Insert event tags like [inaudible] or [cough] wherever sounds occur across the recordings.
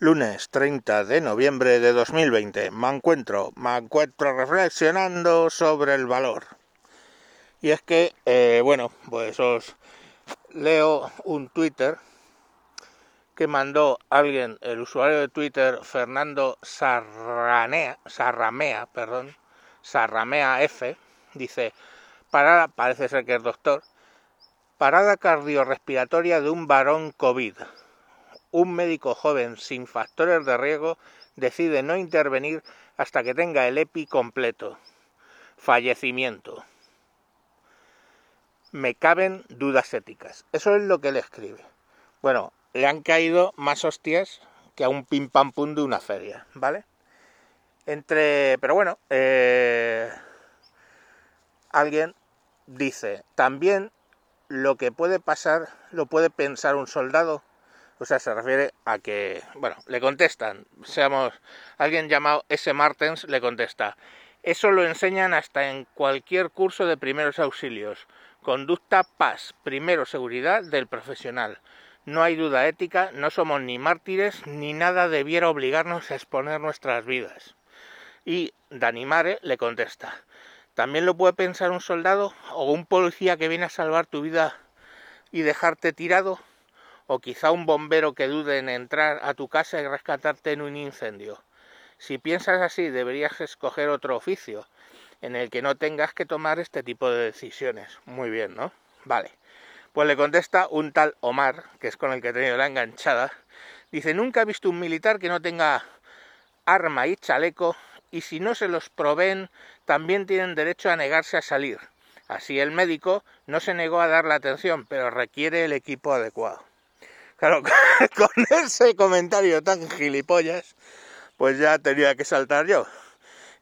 Lunes 30 de noviembre de 2020. Me encuentro, me encuentro reflexionando sobre el valor. Y es que, eh, bueno, pues os leo un Twitter que mandó alguien, el usuario de Twitter Fernando Sarranea, Sarramea, perdón, Sarramea F, dice, parada, parece ser que es doctor, parada cardiorrespiratoria de un varón COVID un médico joven sin factores de riesgo decide no intervenir hasta que tenga el EPI completo. Fallecimiento. Me caben dudas éticas. Eso es lo que le escribe. Bueno, le han caído más hostias que a un pim pam pum de una feria, ¿vale? Entre. Pero bueno, eh, alguien dice: también lo que puede pasar lo puede pensar un soldado o sea, se refiere a que, bueno, le contestan, seamos, alguien llamado S. Martens le contesta, eso lo enseñan hasta en cualquier curso de primeros auxilios. Conducta paz, primero seguridad del profesional. No hay duda ética, no somos ni mártires, ni nada debiera obligarnos a exponer nuestras vidas. Y Danimare le contesta, ¿también lo puede pensar un soldado o un policía que viene a salvar tu vida y dejarte tirado? O quizá un bombero que dude en entrar a tu casa y rescatarte en un incendio. Si piensas así, deberías escoger otro oficio en el que no tengas que tomar este tipo de decisiones. Muy bien, ¿no? Vale. Pues le contesta un tal Omar, que es con el que he tenido la enganchada. Dice, nunca he visto un militar que no tenga arma y chaleco, y si no se los proveen, también tienen derecho a negarse a salir. Así el médico no se negó a dar la atención, pero requiere el equipo adecuado. Claro, [laughs] con ese comentario tan gilipollas, pues ya tenía que saltar yo.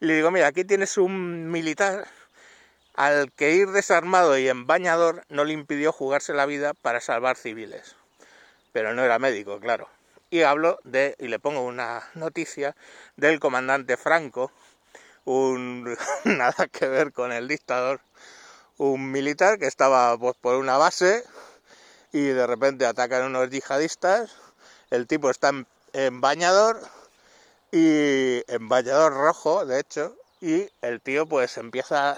Y le digo, mira, aquí tienes un militar al que ir desarmado y en bañador no le impidió jugarse la vida para salvar civiles. Pero no era médico, claro. Y hablo de, y le pongo una noticia del comandante Franco, un [laughs] nada que ver con el dictador, un militar que estaba pues, por una base y de repente atacan unos yihadistas, el tipo está en, bañador y en bañador rojo, de hecho, y el tío pues empieza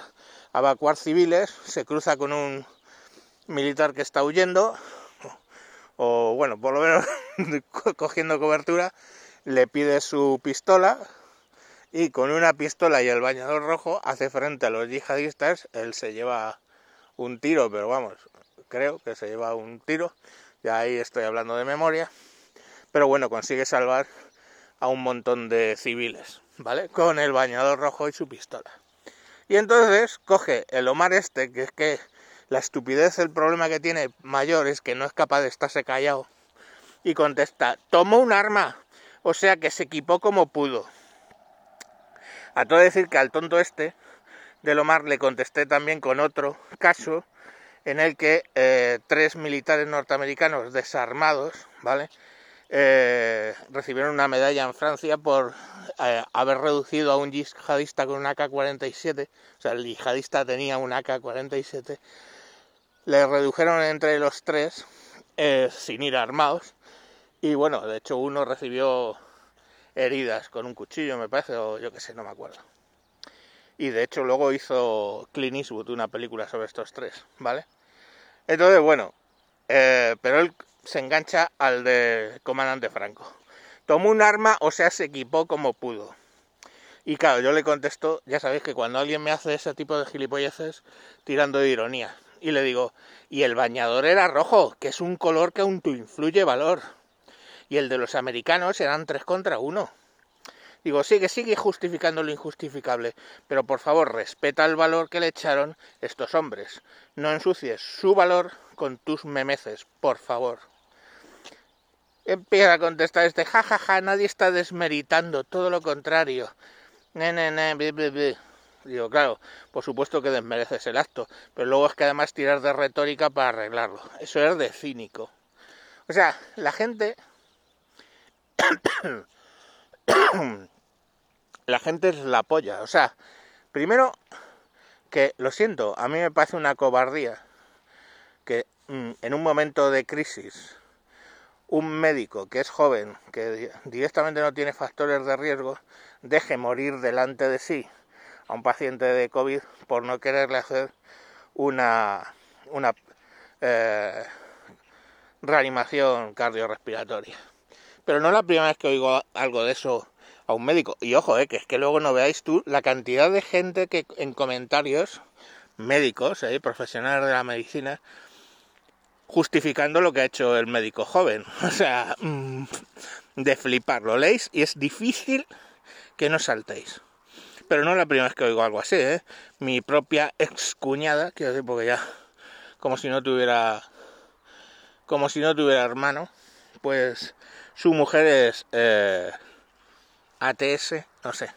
a evacuar civiles, se cruza con un militar que está huyendo, o bueno, por lo menos [laughs] cogiendo cobertura, le pide su pistola y con una pistola y el bañador rojo hace frente a los yihadistas, él se lleva un tiro, pero vamos, creo que se lleva un tiro, ya ahí estoy hablando de memoria, pero bueno, consigue salvar a un montón de civiles, ¿vale? Con el bañador rojo y su pistola. Y entonces coge el Omar este, que es que la estupidez, el problema que tiene mayor es que no es capaz de estarse callado, y contesta, tomó un arma, o sea que se equipó como pudo. A todo decir que al tonto este del Omar le contesté también con otro caso en el que eh, tres militares norteamericanos desarmados, ¿vale? Eh, recibieron una medalla en Francia por eh, haber reducido a un yihadista con un AK-47, o sea, el yihadista tenía un AK-47, le redujeron entre los tres sin ir armados, y bueno, de hecho uno recibió heridas con un cuchillo, me parece, o yo qué sé, no me acuerdo. Y de hecho luego hizo Clint Eastwood una película sobre estos tres, ¿vale? Entonces, bueno, eh, pero él se engancha al de comandante Franco. Tomó un arma, o sea, se equipó como pudo. Y claro, yo le contesto, ya sabéis que cuando alguien me hace ese tipo de gilipolleces, tirando de ironía. Y le digo, y el bañador era rojo, que es un color que aún influye valor. Y el de los americanos eran tres contra uno. Digo, sigue, sigue justificando lo injustificable, pero por favor respeta el valor que le echaron estos hombres. No ensucies su valor con tus memeces, por favor. Empieza a contestar este, jajaja, ja, ja, nadie está desmeritando, todo lo contrario. Ne, ne, ne, Digo, claro, por supuesto que desmereces el acto, pero luego es que además tirar de retórica para arreglarlo. Eso es de cínico. O sea, la gente [coughs] la gente es la polla. O sea, primero que lo siento, a mí me parece una cobardía que mm, en un momento de crisis un médico que es joven, que directamente no tiene factores de riesgo, deje morir delante de sí a un paciente de COVID por no quererle hacer una, una eh, reanimación cardiorrespiratoria. Pero no es la primera vez que oigo algo de eso a un médico. Y ojo, eh, que es que luego no veáis tú la cantidad de gente que en comentarios, médicos, eh, profesionales de la medicina, justificando lo que ha hecho el médico joven. [laughs] O sea, mm, de flipar, lo leéis y es difícil que no saltéis. Pero no es la primera vez que oigo algo así, ¿eh? Mi propia ex cuñada, quiero decir, porque ya, como si no tuviera, como si no tuviera hermano, pues su mujer es eh, ATS, no sé.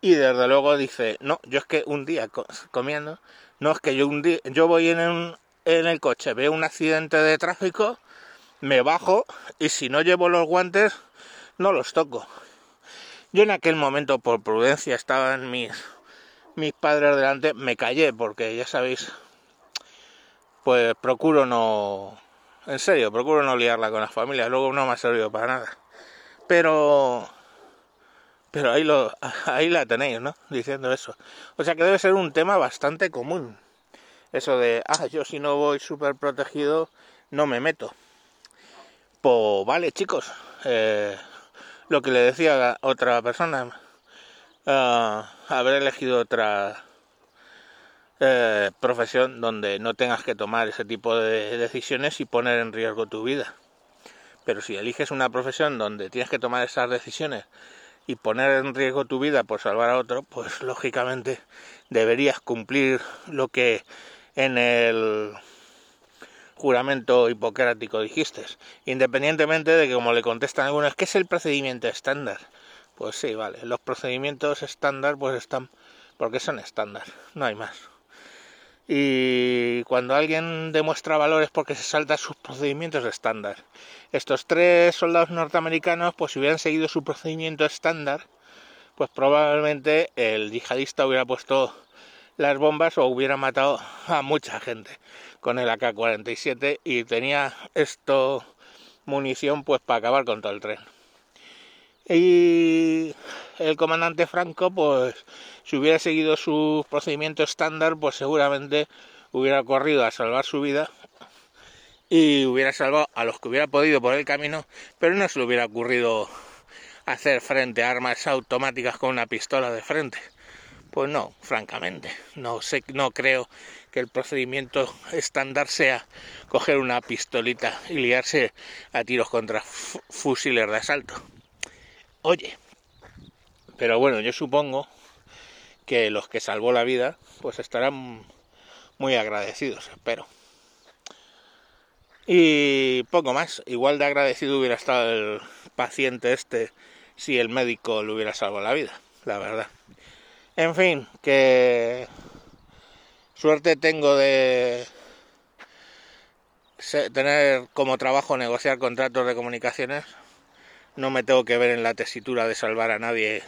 Y desde luego dice, no, yo es que un día comiendo, no es que yo un día, yo voy en, el coche, veo un accidente de tráfico, me bajo y si no llevo los guantes, no los toco. Yo en aquel momento, por prudencia, estaban mis, mis padres delante, me callé porque ya sabéis, pues procuro no, en serio, procuro no liarla con las familias, luego no me ha servido para nada. Pero, pero ahí, lo, [laughs] ahí la tenéis, ¿no? Diciendo eso. O sea que debe ser un tema bastante común. Eso de, ah, yo si no voy súper protegido, no me meto. Pues vale, chicos. Eh, lo que le decía a otra persona, uh, haber elegido otra eh, profesión donde no tengas que tomar ese tipo de decisiones y poner en riesgo tu vida. Pero si eliges una profesión donde tienes que tomar esas decisiones y poner en riesgo tu vida por salvar a otro, pues lógicamente deberías cumplir lo que en el juramento hipocrático dijiste, independientemente de que como le contestan algunos, ¿qué es el procedimiento estándar? Pues sí, vale, los procedimientos estándar pues están porque son estándar, no hay más. Y cuando alguien demuestra valores porque se salta sus procedimientos estándar. Estos tres soldados norteamericanos, pues si hubieran seguido su procedimiento estándar, pues probablemente el yihadista hubiera puesto las bombas o hubiera matado a mucha gente con el AK-47 y tenía esto munición pues para acabar con todo el tren. Y el comandante Franco pues si hubiera seguido su procedimiento estándar pues seguramente hubiera corrido a salvar su vida y hubiera salvado a los que hubiera podido por el camino, pero no se le hubiera ocurrido hacer frente a armas automáticas con una pistola de frente. Pues no, francamente, no sé, no creo que el procedimiento estándar sea coger una pistolita y liarse a tiros contra fusiles de asalto. Oye, pero bueno, yo supongo que los que salvó la vida, pues estarán muy agradecidos, espero. Y poco más, igual de agradecido hubiera estado el paciente este si el médico le hubiera salvado la vida, la verdad. En fin, que suerte tengo de tener como trabajo negociar contratos de comunicaciones. No me tengo que ver en la tesitura de salvar a nadie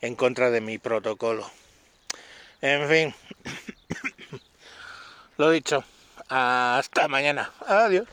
en contra de mi protocolo. En fin, [coughs] lo dicho, hasta mañana. Adiós.